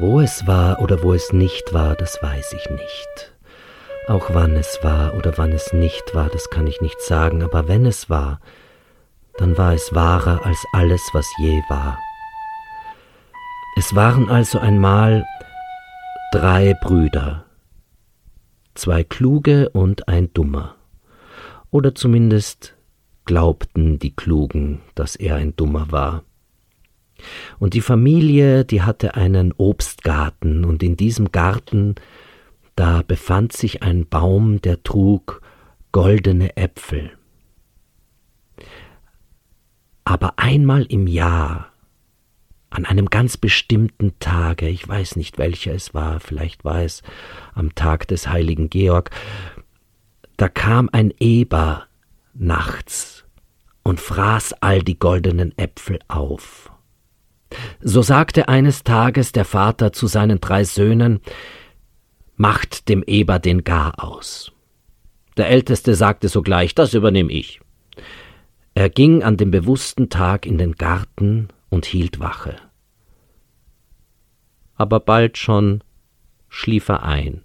Wo es war oder wo es nicht war, das weiß ich nicht. Auch wann es war oder wann es nicht war, das kann ich nicht sagen, aber wenn es war, dann war es wahrer als alles, was je war. Es waren also einmal drei Brüder, zwei kluge und ein dummer. Oder zumindest glaubten die Klugen, dass er ein dummer war. Und die Familie, die hatte einen Obstgarten, und in diesem Garten, da befand sich ein Baum, der trug goldene Äpfel. Aber einmal im Jahr an einem ganz bestimmten Tage, ich weiß nicht welcher es war, vielleicht war es am Tag des heiligen Georg, da kam ein Eber nachts und fraß all die goldenen Äpfel auf. So sagte eines Tages der Vater zu seinen drei Söhnen, Macht dem Eber den Gar aus. Der Älteste sagte sogleich, das übernehme ich. Er ging an dem bewussten Tag in den Garten und hielt Wache. Aber bald schon schlief er ein.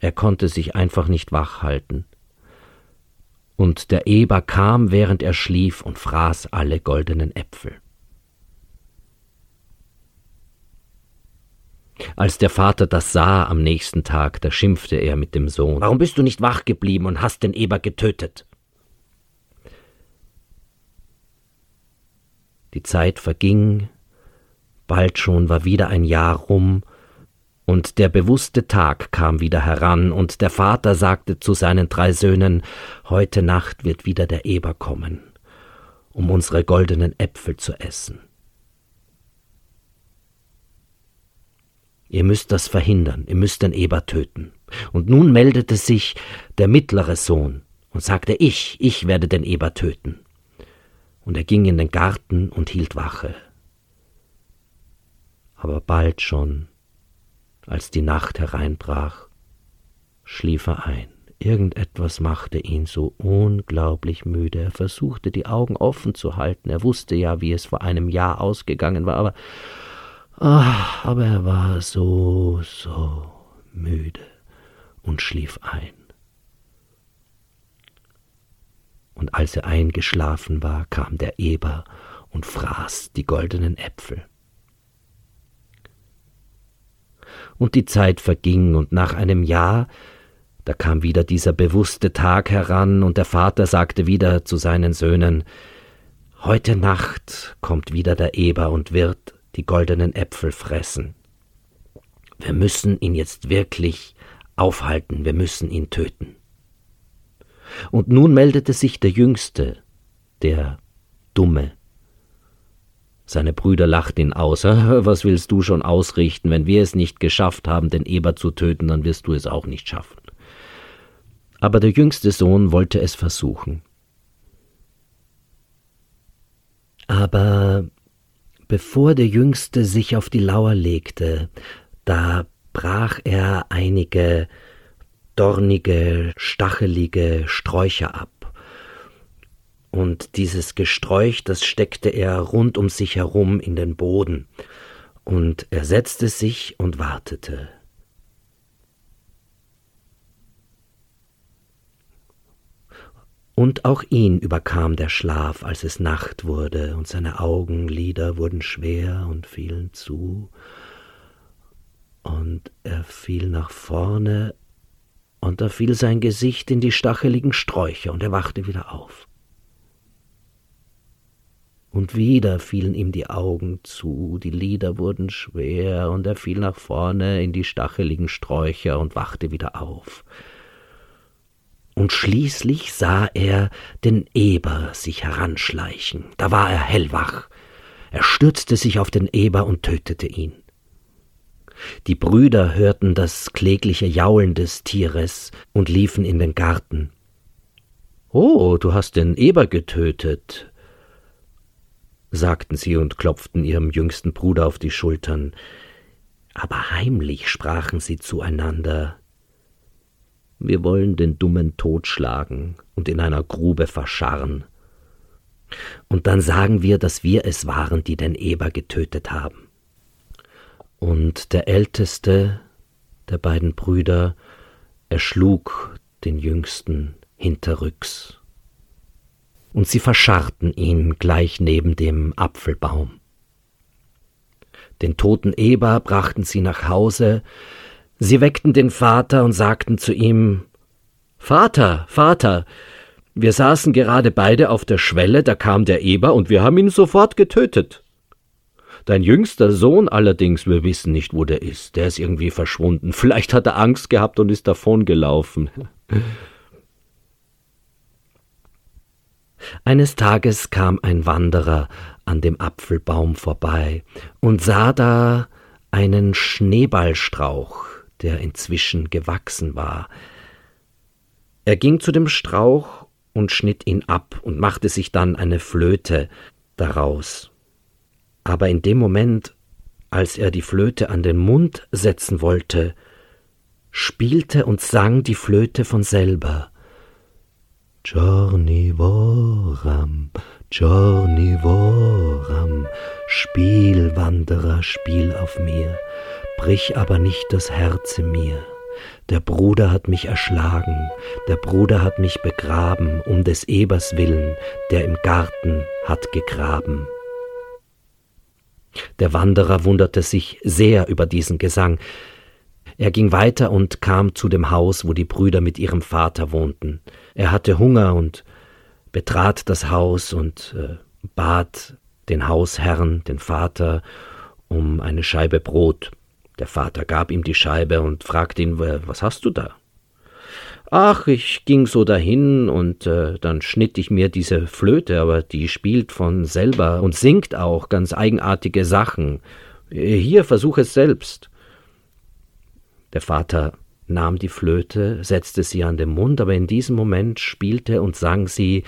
Er konnte sich einfach nicht wach halten. Und der Eber kam, während er schlief, und fraß alle goldenen Äpfel. Als der Vater das sah am nächsten Tag, da schimpfte er mit dem Sohn. Warum bist du nicht wach geblieben und hast den Eber getötet? Die Zeit verging, bald schon war wieder ein Jahr rum, und der bewusste Tag kam wieder heran, und der Vater sagte zu seinen drei Söhnen Heute Nacht wird wieder der Eber kommen, um unsere goldenen Äpfel zu essen. Ihr müsst das verhindern, ihr müsst den Eber töten. Und nun meldete sich der mittlere Sohn und sagte, ich, ich werde den Eber töten. Und er ging in den Garten und hielt Wache. Aber bald schon, als die Nacht hereinbrach, schlief er ein. Irgendetwas machte ihn so unglaublich müde. Er versuchte, die Augen offen zu halten. Er wusste ja, wie es vor einem Jahr ausgegangen war, aber Ach, aber er war so, so müde und schlief ein. Und als er eingeschlafen war, kam der Eber und fraß die goldenen Äpfel. Und die Zeit verging, und nach einem Jahr, da kam wieder dieser bewusste Tag heran, und der Vater sagte wieder zu seinen Söhnen Heute Nacht kommt wieder der Eber und wird die goldenen Äpfel fressen. Wir müssen ihn jetzt wirklich aufhalten, wir müssen ihn töten. Und nun meldete sich der Jüngste, der Dumme. Seine Brüder lachten ihn aus. Was willst du schon ausrichten? Wenn wir es nicht geschafft haben, den Eber zu töten, dann wirst du es auch nicht schaffen. Aber der jüngste Sohn wollte es versuchen. Aber Bevor der Jüngste sich auf die Lauer legte, da brach er einige dornige, stachelige Sträucher ab. Und dieses Gesträuch, das steckte er rund um sich herum in den Boden. Und er setzte sich und wartete. Und auch ihn überkam der Schlaf, als es Nacht wurde, und seine Augenlider wurden schwer und fielen zu, und er fiel nach vorne, und da fiel sein Gesicht in die stacheligen Sträucher, und er wachte wieder auf. Und wieder fielen ihm die Augen zu, die Lider wurden schwer, und er fiel nach vorne in die stacheligen Sträucher und wachte wieder auf und schließlich sah er den Eber sich heranschleichen. Da war er hellwach. Er stürzte sich auf den Eber und tötete ihn. Die Brüder hörten das klägliche Jaulen des Tieres und liefen in den Garten. Oh, du hast den Eber getötet, sagten sie und klopften ihrem jüngsten Bruder auf die Schultern. Aber heimlich sprachen sie zueinander wir wollen den Dummen totschlagen und in einer Grube verscharren. Und dann sagen wir, dass wir es waren, die den Eber getötet haben. Und der älteste der beiden Brüder erschlug den jüngsten hinterrücks. Und sie verscharrten ihn gleich neben dem Apfelbaum. Den toten Eber brachten sie nach Hause, sie weckten den Vater und sagten zu ihm Vater, Vater, wir saßen gerade beide auf der Schwelle, da kam der Eber und wir haben ihn sofort getötet. Dein jüngster Sohn allerdings, wir wissen nicht, wo der ist. Der ist irgendwie verschwunden. Vielleicht hat er Angst gehabt und ist davongelaufen. Eines Tages kam ein Wanderer an dem Apfelbaum vorbei und sah da einen Schneeballstrauch, der inzwischen gewachsen war. Er ging zu dem Strauch und schnitt ihn ab und machte sich dann eine Flöte daraus. Aber in dem Moment, als er die Flöte an den Mund setzen wollte, spielte und sang die Flöte von selber. Giorni voram, Giorni voram, Spiel, Wanderer, spiel auf mir, brich aber nicht das Herze mir. Der Bruder hat mich erschlagen, der Bruder hat mich begraben, um des Ebers willen, der im Garten hat gegraben. Der Wanderer wunderte sich sehr über diesen Gesang. Er ging weiter und kam zu dem Haus, wo die Brüder mit ihrem Vater wohnten. Er hatte Hunger und betrat das Haus und äh, bat den Hausherrn, den Vater, um eine Scheibe Brot. Der Vater gab ihm die Scheibe und fragte ihn, was hast du da? Ach, ich ging so dahin und äh, dann schnitt ich mir diese Flöte, aber die spielt von selber und singt auch ganz eigenartige Sachen. Hier, versuch es selbst. Der Vater nahm die Flöte, setzte sie an den Mund, aber in diesem Moment spielte und sang sie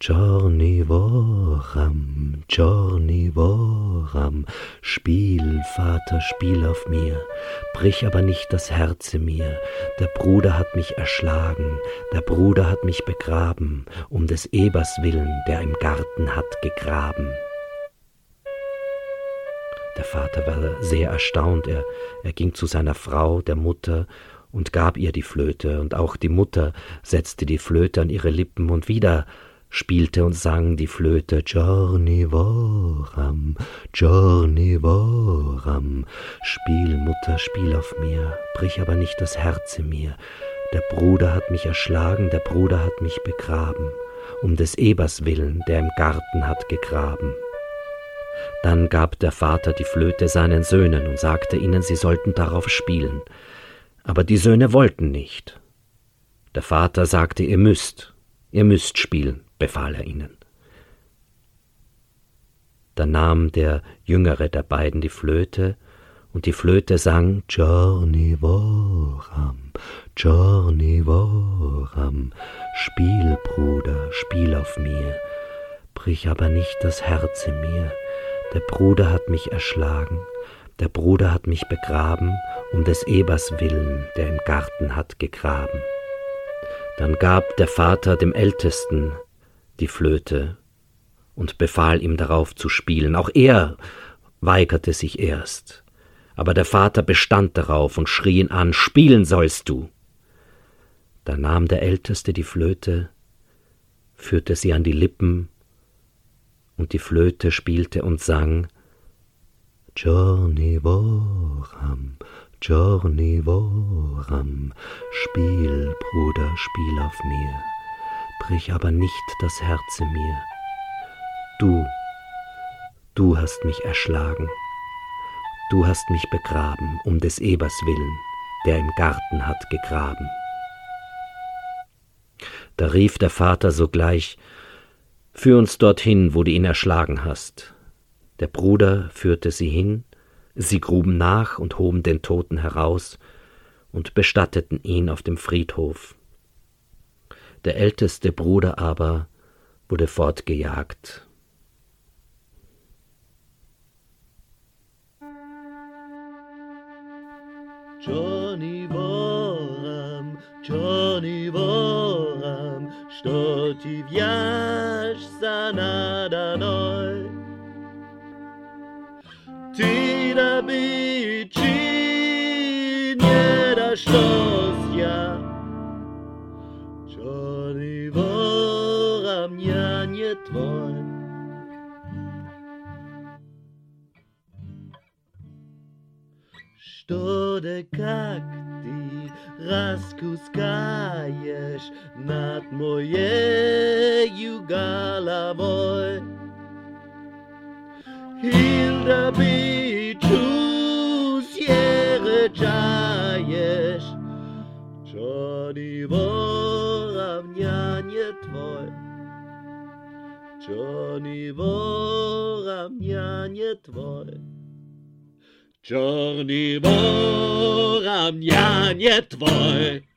Giorni voram, Giorni voram, Spiel, Vater, spiel auf mir, brich aber nicht das Herze mir, der Bruder hat mich erschlagen, der Bruder hat mich begraben, um des Ebers willen, der im Garten hat gegraben. Der Vater war sehr erstaunt, er, er ging zu seiner Frau, der Mutter, und gab ihr die Flöte, und auch die Mutter setzte die Flöte an ihre Lippen, und wieder spielte und sang die Flöte Giorni voram, Giorni voram. Spiel, Mutter, spiel auf mir, brich aber nicht das Herze mir. Der Bruder hat mich erschlagen, der Bruder hat mich begraben, um des Ebers willen, der im Garten hat gegraben. Dann gab der Vater die Flöte seinen Söhnen und sagte ihnen, sie sollten darauf spielen. Aber die Söhne wollten nicht. Der Vater sagte, ihr müsst, ihr müsst spielen befahl er ihnen. Da nahm der jüngere der beiden die Flöte, und die Flöte sang Giorni voram, Giorni voram, Spiel, Bruder, spiel auf mir, brich aber nicht das Herze mir, der Bruder hat mich erschlagen, der Bruder hat mich begraben, um des Ebers willen, der im Garten hat gegraben. Dann gab der Vater dem Ältesten die Flöte und befahl ihm darauf zu spielen. Auch er weigerte sich erst, aber der Vater bestand darauf und schrie ihn an Spielen sollst du. Da nahm der Älteste die Flöte, führte sie an die Lippen, und die Flöte spielte und sang Giorni voram, Giorni voram, Spiel, Bruder, spiel auf mir brich aber nicht das Herze mir. Du, du hast mich erschlagen, du hast mich begraben, um des Ebers willen, der im Garten hat gegraben. Da rief der Vater sogleich, Führ uns dorthin, wo du ihn erschlagen hast. Der Bruder führte sie hin, sie gruben nach und hoben den Toten heraus und bestatteten ihn auf dem Friedhof. Der älteste Bruder aber wurde fortgejagt. Johnny Boham, Johnny Boham, što ti nada noi. Ti da bici nie da ja. Johnny woram ja nie tvoj. Что да как ты раскускаешь над моею головой? Hilda бичу съезжаешь, Johnny воровняне твой. Johnny воровняне твой. Czarny woran, ja nie twój.